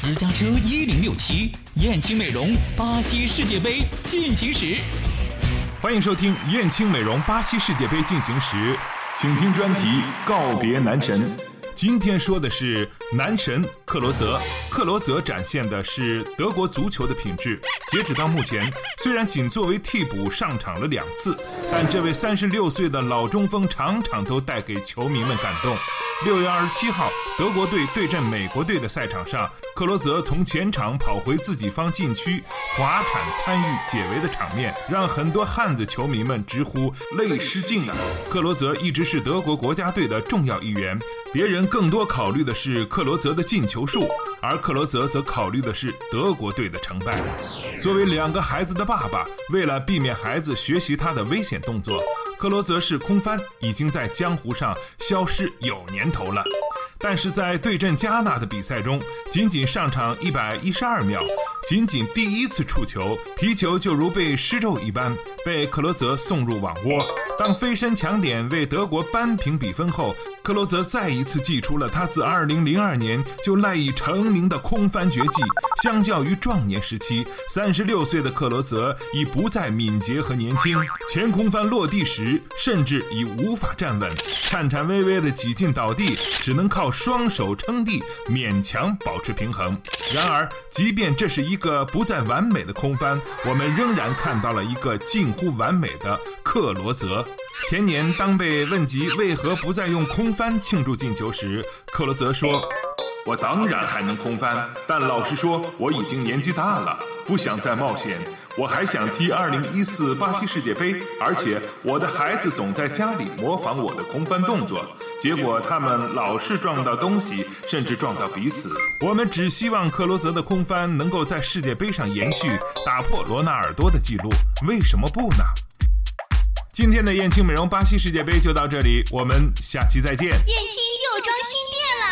私家车一零六七，燕青美容巴西世界杯进行时。欢迎收听燕青美容巴西世界杯进行时，请听专题告别男神。今天说的是男神克罗泽。克罗泽展现的是德国足球的品质。截止到目前，虽然仅作为替补上场了两次，但这位三十六岁的老中锋场场都带给球迷们感动。六月二十七号，德国队对阵美国队的赛场上，克罗泽从前场跑回自己方禁区，滑铲参与解围的场面，让很多汉子球迷们直呼泪失禁啊！克罗泽一直是德国国家队的重要一员，别人更多考虑的是克罗泽的进球数，而克罗泽则考虑的是德国队的成败。作为两个孩子的爸爸，为了避免孩子学习他的危险动作。克罗泽式空翻已经在江湖上消失有年头了，但是在对阵加纳的比赛中，仅仅上场一百一十二秒，仅仅第一次触球，皮球就如被施咒一般被克罗泽送入网窝。当飞身抢点为德国扳平比分后，克罗泽再一次祭出了他自二零零二年就赖以成名的空翻绝技。相较于壮年时期，三十六岁的克罗泽已不再敏捷和年轻，前空翻落地时。甚至已无法站稳，颤颤巍巍的几近倒地，只能靠双手撑地，勉强保持平衡。然而，即便这是一个不再完美的空翻，我们仍然看到了一个近乎完美的克罗泽。前年，当被问及为何不再用空翻庆祝进球时，克罗泽说：“我当然还能空翻，但老实说，我已经年纪大了，不想再冒险。”我还想踢二零一四巴西世界杯，而且我的孩子总在家里模仿我的空翻动作，结果他们老是撞到东西，甚至撞到彼此。我们只希望克罗泽的空翻能够在世界杯上延续，打破罗纳尔多的记录。为什么不呢？今天的燕青美容巴西世界杯就到这里，我们下期再见。燕青又装新店了。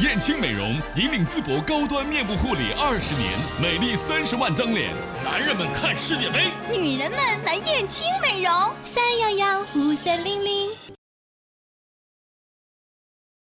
燕青美容引领淄博高端面部护理二十年，美丽三十万张脸。男人们看世界杯，女人们来燕青美容，三幺幺五三零零。